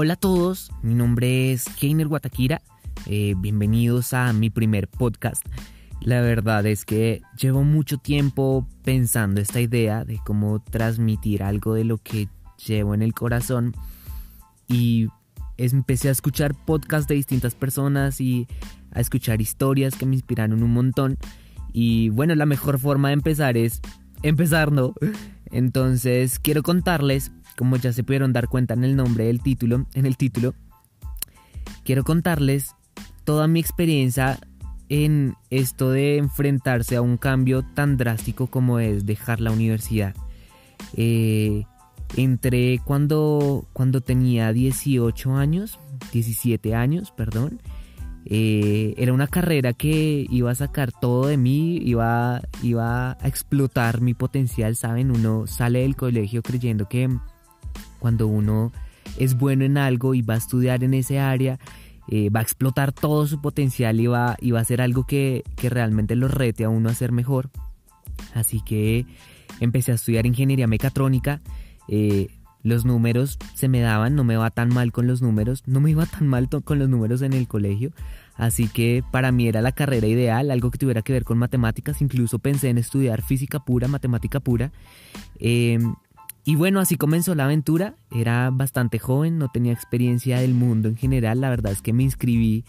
Hola a todos, mi nombre es Keiner Guataquira, eh, bienvenidos a mi primer podcast. La verdad es que llevo mucho tiempo pensando esta idea de cómo transmitir algo de lo que llevo en el corazón y empecé a escuchar podcasts de distintas personas y a escuchar historias que me inspiraron un montón y bueno, la mejor forma de empezar es empezar, ¿no? Entonces quiero contarles como ya se pudieron dar cuenta en el nombre del título, en el título, quiero contarles toda mi experiencia en esto de enfrentarse a un cambio tan drástico como es dejar la universidad. Eh, entré cuando, cuando tenía 18 años, 17 años, perdón. Eh, era una carrera que iba a sacar todo de mí, iba, iba a explotar mi potencial, ¿saben? Uno sale del colegio creyendo que cuando uno es bueno en algo y va a estudiar en ese área, eh, va a explotar todo su potencial y va, y va a hacer algo que, realmente lo rete a uno a ser mejor. Así que empecé a estudiar ingeniería mecatrónica. Eh, los números se me daban, no me va tan mal con los números, no me iba tan mal con los números en el colegio, así que para mí era la carrera ideal, algo que tuviera que ver con matemáticas, incluso pensé en estudiar física pura, matemática pura. Eh, y bueno, así comenzó la aventura. Era bastante joven, no tenía experiencia del mundo en general. La verdad es que me inscribí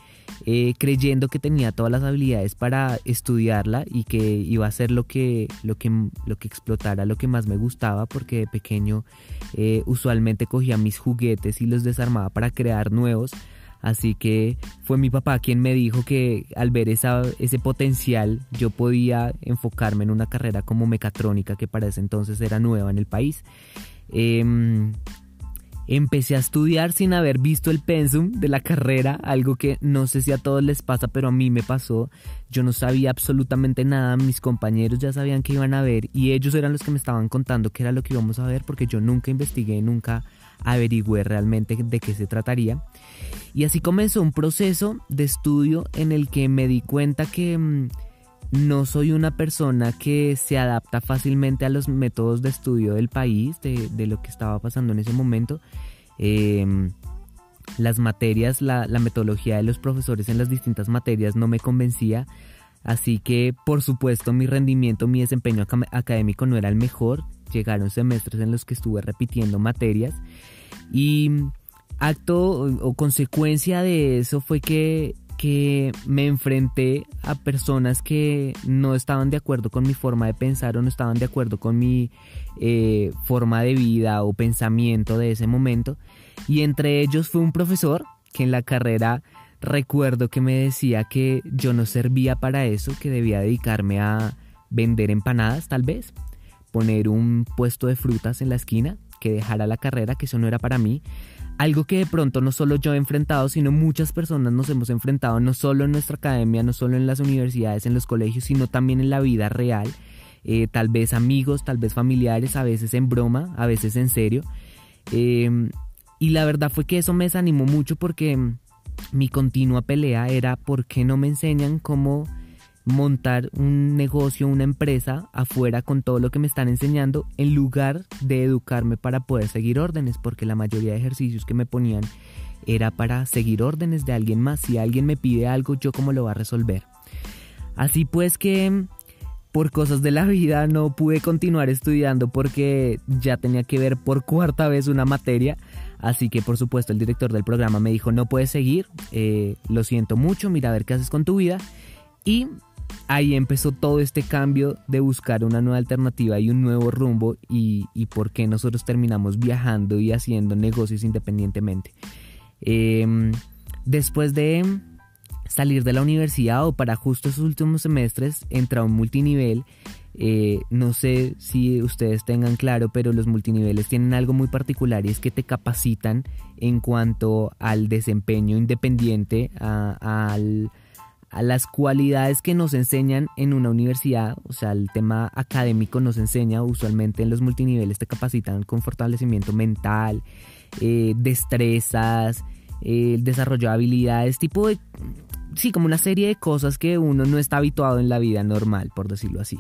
eh, creyendo que tenía todas las habilidades para estudiarla y que iba a ser lo que, lo que, lo que explotara, lo que más me gustaba, porque de pequeño eh, usualmente cogía mis juguetes y los desarmaba para crear nuevos. Así que fue mi papá quien me dijo que al ver esa, ese potencial yo podía enfocarme en una carrera como mecatrónica que para ese entonces era nueva en el país. Em, empecé a estudiar sin haber visto el pensum de la carrera, algo que no sé si a todos les pasa, pero a mí me pasó. Yo no sabía absolutamente nada, mis compañeros ya sabían que iban a ver y ellos eran los que me estaban contando qué era lo que íbamos a ver porque yo nunca investigué, nunca averigüé realmente de qué se trataría. Y así comenzó un proceso de estudio en el que me di cuenta que mm, no soy una persona que se adapta fácilmente a los métodos de estudio del país, de, lo que estaba pasando en ese momento. Em, las materias, la, la, metodología de los profesores en las distintas materias no me convencía. Así que, por supuesto, mi rendimiento, mi desempeño académico no era el mejor. Llegaron semestres en los que estuve repitiendo materias. Y acto o, consecuencia de eso fue que, que me enfrenté a personas que no estaban de acuerdo con mi forma de pensar o no estaban de acuerdo con mi eh, forma de vida o pensamiento de ese momento. Y entre ellos fue un profesor que en la carrera recuerdo que me decía que yo no servía para eso, que debía dedicarme a vender empanadas tal vez, poner un puesto de frutas en la esquina, que dejara la carrera, que eso no era para mí. Algo que de pronto no solo yo he enfrentado, sino muchas personas nos hemos enfrentado, no solo en nuestra academia, no solo en las universidades, en los colegios, sino también en la vida real. Eh, tal vez amigos, tal vez familiares, a veces en broma, a veces en serio. Em, y la verdad fue que eso me desanimó mucho porque mi continua pelea era por qué no me enseñan cómo montar un negocio, una empresa afuera con todo lo que me están enseñando en lugar de educarme para poder seguir órdenes, porque la mayoría de ejercicios que me ponían era para seguir órdenes de alguien más. Si alguien me pide algo, yo cómo lo va a resolver. Así pues que por cosas de la vida no pude continuar estudiando porque ya tenía que ver por cuarta vez una materia. Así que por supuesto el director del programa me dijo no puedes seguir, eh, lo siento mucho, mira a ver qué haces con tu vida. Y ahí empezó todo este cambio de buscar una nueva alternativa y un nuevo rumbo y, por qué nosotros terminamos viajando y haciendo negocios independientemente. Em, después de salir de la universidad o para justo esos últimos semestres entra un multinivel. Eh, no sé si ustedes tengan claro, pero los multiniveles tienen algo muy particular y es que te capacitan en cuanto al desempeño independiente, al a las cualidades que nos enseñan en una universidad, o sea, el tema académico nos enseña, usualmente en los multiniveles te capacitan con fortalecimiento mental, eh, destrezas, eh, desarrollo de habilidades, tipo de... sí, como una serie de cosas que uno no está habituado en la vida normal, por decirlo así.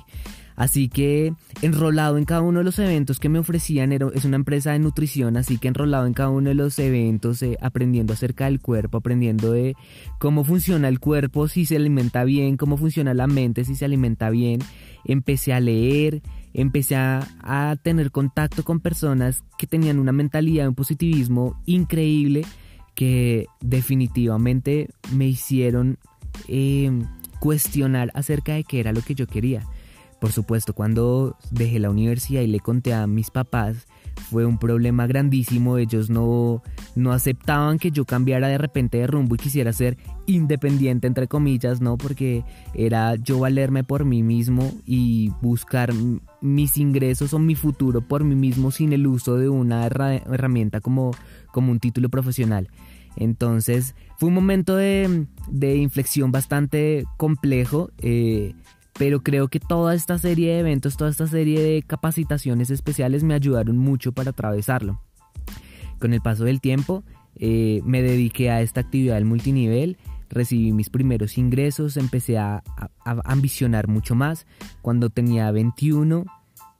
Así que enrolado en cada uno de los eventos que me ofrecían, era, es una empresa de nutrición, así que enrolado en cada uno de los eventos, eh, aprendiendo acerca del cuerpo, aprendiendo de cómo funciona el cuerpo, si se alimenta bien, cómo funciona la mente, si se alimenta bien. Empecé a leer, empecé a, a tener contacto con personas que tenían una mentalidad, un positivismo increíble que definitivamente me hicieron eh, cuestionar acerca de qué era lo que yo quería. Por supuesto, cuando dejé la universidad y le conté a mis papás, fue un problema grandísimo. Ellos no, no aceptaban que yo cambiara de repente de rumbo y quisiera ser independiente, entre comillas, ¿no? Porque era yo valerme por mí mismo y buscar mis ingresos o mi futuro por mí mismo sin el uso de una herramienta como, como un título profesional. Entonces fue un momento de, de inflexión bastante complejo. Eh, pero creo que toda esta serie de eventos, toda esta serie de capacitaciones especiales me ayudaron mucho para atravesarlo. Con el paso del tiempo eh, me dediqué a esta actividad del multinivel, recibí mis primeros ingresos, empecé a, ambicionar mucho más. Cuando tenía 21,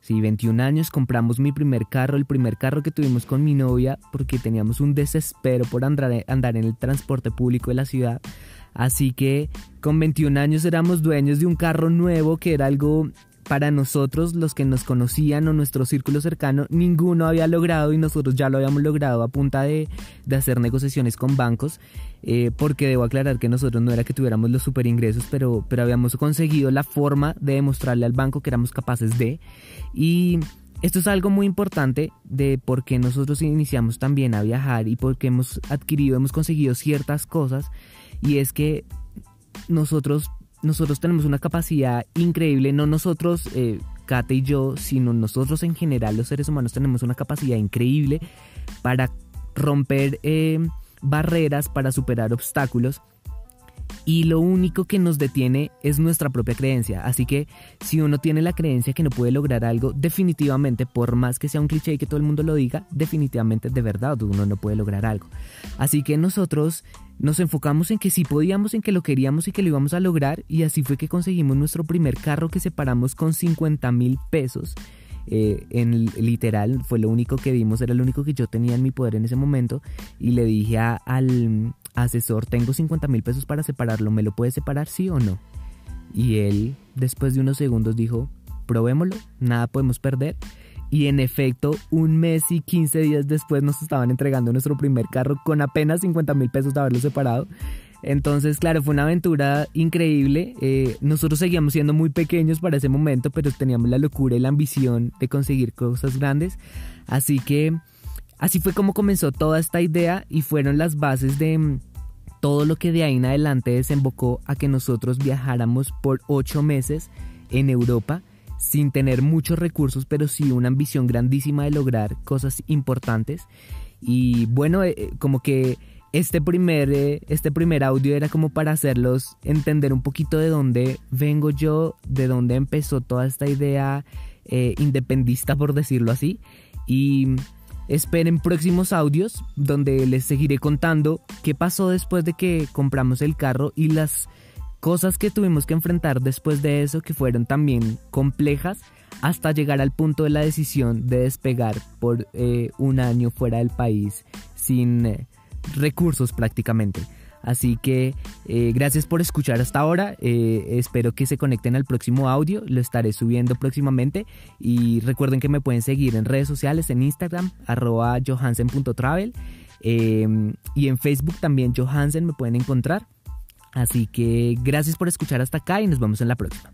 sí, 21 años, compramos mi primer carro, el primer carro que tuvimos con mi novia, porque teníamos un desespero por andar, andar en el transporte público de la ciudad. Así que con 21 años éramos dueños de un carro nuevo que era algo para nosotros, los que nos conocían o nuestro círculo cercano, ninguno había logrado y nosotros ya lo habíamos logrado a punta de, hacer negociaciones con bancos, eh, porque debo aclarar que nosotros no era que tuviéramos los super ingresos, pero, pero habíamos conseguido la forma de demostrarle al banco que éramos capaces de. Y esto es algo muy importante de por qué nosotros iniciamos también a viajar y porque hemos adquirido, hemos conseguido ciertas cosas y es que nosotros, nosotros tenemos una capacidad increíble, no nosotros, eh, Kate y yo, sino nosotros en general, los seres humanos, tenemos una capacidad increíble para romper eh, barreras, para superar obstáculos y lo único que nos detiene es nuestra propia creencia. Así que si uno tiene la creencia que no puede lograr algo, definitivamente, por más que sea un cliché y que todo el mundo lo diga, definitivamente de verdad uno no puede lograr algo. Así que nosotros nos enfocamos en que sí podíamos, en que lo queríamos y que lo íbamos a lograr y así fue que conseguimos nuestro primer carro que separamos con 50 mil pesos. Eh, en literal fue lo único que vimos, era lo único que yo tenía en mi poder en ese momento y le dije al, asesor, tengo 50 mil pesos para separarlo, ¿me lo puede separar sí o no? Y él, después de unos segundos, dijo, probémoslo, nada podemos perder. Y en efecto, un mes y 15 días después nos estaban entregando nuestro primer carro con apenas 50 mil pesos de haberlo separado. Entonces, claro, fue una aventura increíble. Eh, nosotros seguíamos siendo muy pequeños para ese momento, pero teníamos la locura y la ambición de conseguir cosas grandes. Así que así fue como comenzó toda esta idea y fueron las bases de mm, todo lo que de ahí en adelante desembocó a que nosotros viajáramos por ocho meses en Europa sin tener muchos recursos, pero sí una ambición grandísima de lograr cosas importantes. Y bueno, eh, eh, como que este primer, eh, este primer audio era como para hacerlos entender un poquito de dónde vengo yo, de dónde empezó toda esta idea independista, por decirlo así. Y Esperen próximos audios donde les seguiré contando qué pasó después de que compramos el carro y las cosas que tuvimos que enfrentar después de eso que fueron también complejas hasta llegar al punto de la decisión de despegar por eh, un año fuera del país sin eh, recursos prácticamente. Así que eh, gracias por escuchar hasta ahora. Eh, espero que se conecten al próximo audio. Lo estaré subiendo próximamente. Y recuerden que me pueden seguir en redes sociales, en Instagram, arroba johansen.travel. Em, y en Facebook también Johansen me pueden encontrar. Así que gracias por escuchar hasta acá y nos vemos en la próxima.